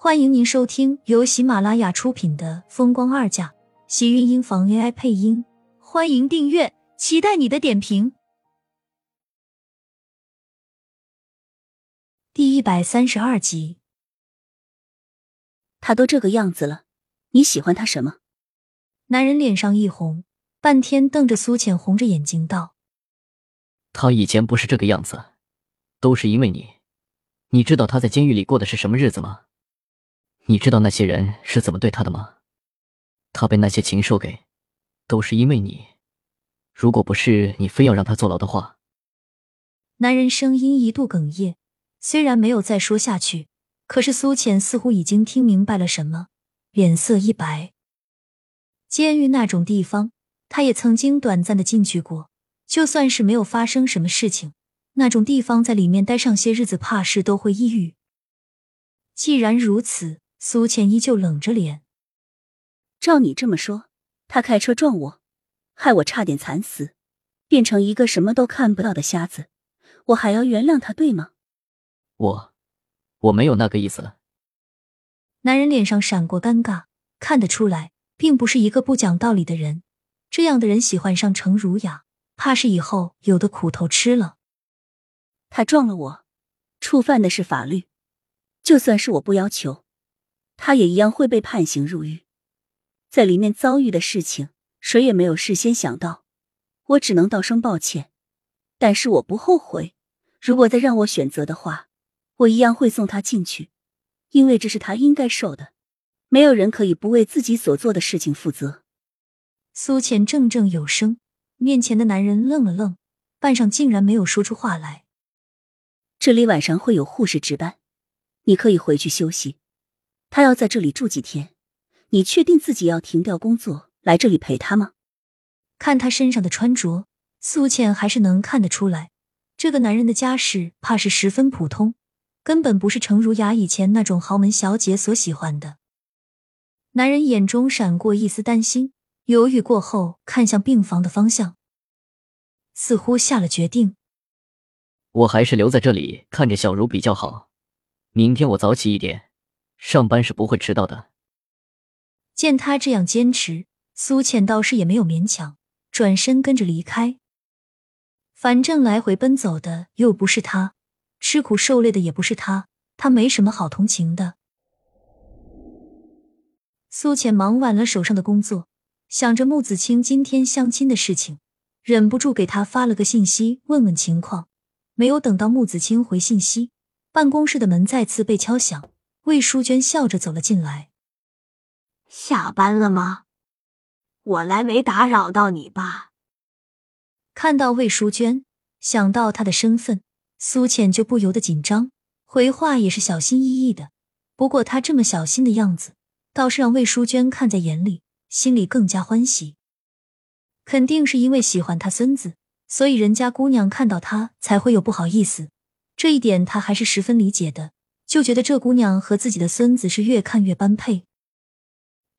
欢迎您收听由喜马拉雅出品的《风光二嫁》，喜运音房 AI 配音。欢迎订阅，期待你的点评。第一百三十二集，他都这个样子了，你喜欢他什么？男人脸上一红，半天瞪着苏浅，红着眼睛道：“他以前不是这个样子，都是因为你。你知道他在监狱里过的是什么日子吗？你知道那些人是怎么对他的吗？他被那些禽兽给，都是因为你。如果不是你非要让他坐牢的话。”男人声音一度哽咽，虽然没有再说下去，可是苏浅似乎已经听明白了什么，脸色一白。监狱那种地方，他也曾经短暂的进去过。就算是没有发生什么事情，那种地方在里面待上些日子，怕是都会抑郁。既然如此，苏浅依旧冷着脸。照你这么说，他开车撞我，害我差点惨死，变成一个什么都看不到的瞎子，我还要原谅他，对吗？我，我没有那个意思。男人脸上闪过尴尬，看得出来。并不是一个不讲道理的人，这样的人喜欢上程如雅，怕是以后有的苦头吃了。他撞了我，触犯的是法律，就算是我不要求，他也一样会被判刑入狱。在里面遭遇的事情，谁也没有事先想到，我只能道声抱歉。但是我不后悔，如果再让我选择的话，我一样会送他进去，因为这是他应该受的。没有人可以不为自己所做的事情负责。苏浅怔怔有声，面前的男人愣了愣，半晌竟然没有说出话来。这里晚上会有护士值班，你可以回去休息。他要在这里住几天，你确定自己要停掉工作来这里陪他吗？看他身上的穿着，苏倩还是能看得出来，这个男人的家世怕是十分普通，根本不是程如雅以前那种豪门小姐所喜欢的。男人眼中闪过一丝担心，犹豫过后，看向病房的方向，似乎下了决定。我还是留在这里看着小茹比较好。明天我早起一点，上班是不会迟到的。见他这样坚持，苏浅倒是也没有勉强，转身跟着离开。反正来回奔走的又不是他，吃苦受累的也不是他，他没什么好同情的。苏浅忙完了手上的工作，想着穆子清今天相亲的事情，忍不住给他发了个信息问问情况。没有等到穆子清回信息，办公室的门再次被敲响。魏淑娟笑着走了进来：“下班了吗？我来没打扰到你吧？”看到魏淑娟，想到她的身份，苏浅就不由得紧张，回话也是小心翼翼的。不过她这么小心的样子。倒是让魏淑娟看在眼里，心里更加欢喜。肯定是因为喜欢他孙子，所以人家姑娘看到他才会有不好意思。这一点他还是十分理解的，就觉得这姑娘和自己的孙子是越看越般配。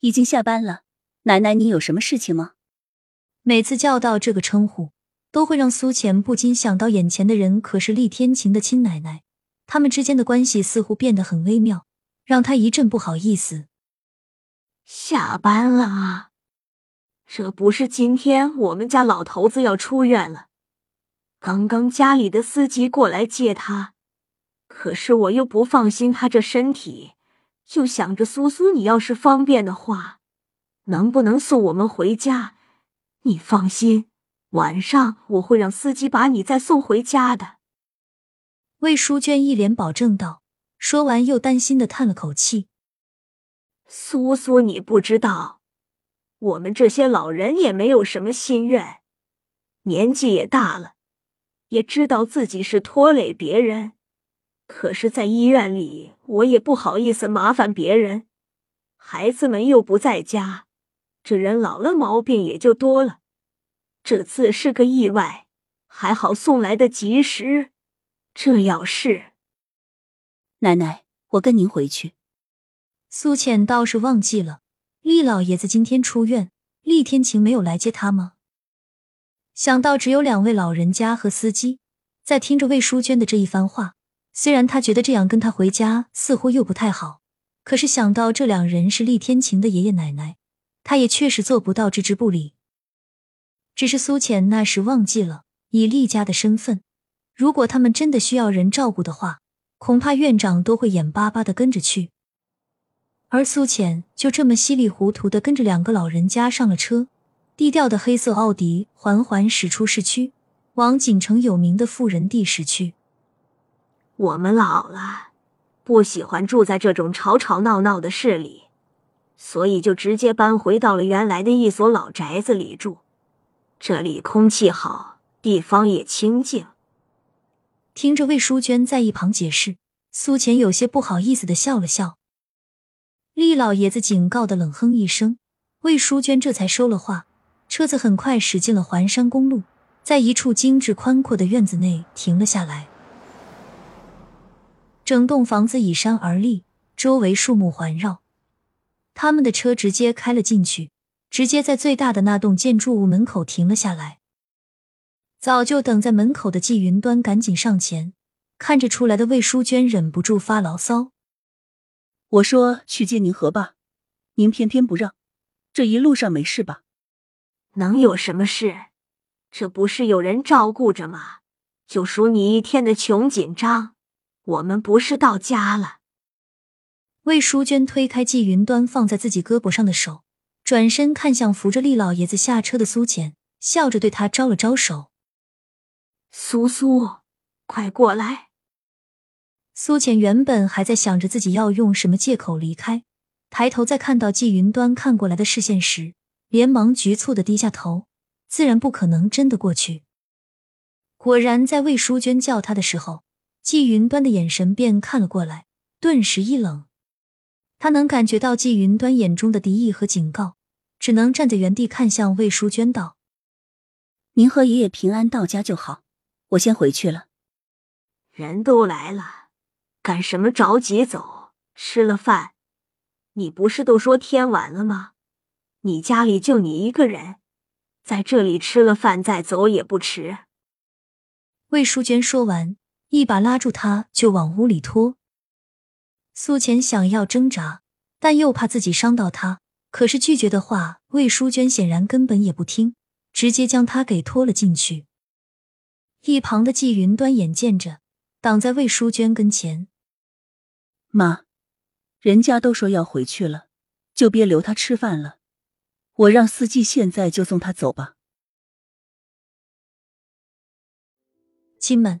已经下班了，奶奶，你有什么事情吗？每次叫到这个称呼，都会让苏浅不禁想到眼前的人可是厉天晴的亲奶奶，他们之间的关系似乎变得很微妙，让她一阵不好意思。下班了啊！这不是今天我们家老头子要出院了，刚刚家里的司机过来接他，可是我又不放心他这身体，就想着苏苏，你要是方便的话，能不能送我们回家？你放心，晚上我会让司机把你再送回家的。魏淑娟一脸保证道，说完又担心的叹了口气。苏苏，你不知道，我们这些老人也没有什么心愿，年纪也大了，也知道自己是拖累别人，可是，在医院里，我也不好意思麻烦别人，孩子们又不在家，这人老了毛病也就多了。这次是个意外，还好送来的及时，这要是……奶奶，我跟您回去。苏浅倒是忘记了，厉老爷子今天出院，厉天晴没有来接他吗？想到只有两位老人家和司机，在听着魏淑娟的这一番话，虽然他觉得这样跟他回家似乎又不太好，可是想到这两人是厉天晴的爷爷奶奶，他也确实做不到置之不理。只是苏浅那时忘记了，以厉家的身份，如果他们真的需要人照顾的话，恐怕院长都会眼巴巴的跟着去。而苏浅就这么稀里糊涂的跟着两个老人家上了车，低调的黑色奥迪缓缓驶出市区，往锦城有名的富人地驶去。我们老了，不喜欢住在这种吵吵闹闹的市里，所以就直接搬回到了原来的一所老宅子里住。这里空气好，地方也清静。听着魏淑娟在一旁解释，苏浅有些不好意思的笑了笑。厉老爷子警告的冷哼一声，魏淑娟这才收了话。车子很快驶进了环山公路，在一处精致宽阔的院子内停了下来。整栋房子倚山而立，周围树木环绕。他们的车直接开了进去，直接在最大的那栋建筑物门口停了下来。早就等在门口的季云端赶紧上前，看着出来的魏淑娟，忍不住发牢骚。我说去接您喝吧，您偏偏不让。这一路上没事吧？能有什么事？这不是有人照顾着吗？就数你一天的穷紧张。我们不是到家了。魏淑娟推开季云端放在自己胳膊上的手，转身看向扶着厉老爷子下车的苏浅，笑着对他招了招手：“苏苏，快过来。”苏浅原本还在想着自己要用什么借口离开，抬头在看到季云端看过来的视线时，连忙局促的低下头，自然不可能真的过去。果然，在魏淑娟叫他的时候，季云端的眼神便看了过来，顿时一冷。他能感觉到季云端眼中的敌意和警告，只能站在原地看向魏淑娟道：“您和爷爷平安到家就好，我先回去了。人都来了。”干什么着急走？吃了饭，你不是都说天晚了吗？你家里就你一个人，在这里吃了饭再走也不迟。魏淑娟说完，一把拉住他就往屋里拖。苏浅想要挣扎，但又怕自己伤到他，可是拒绝的话，魏淑娟显然根本也不听，直接将他给拖了进去。一旁的季云端眼见着，挡在魏淑娟跟前。妈，人家都说要回去了，就别留他吃饭了。我让司机现在就送他走吧。亲们，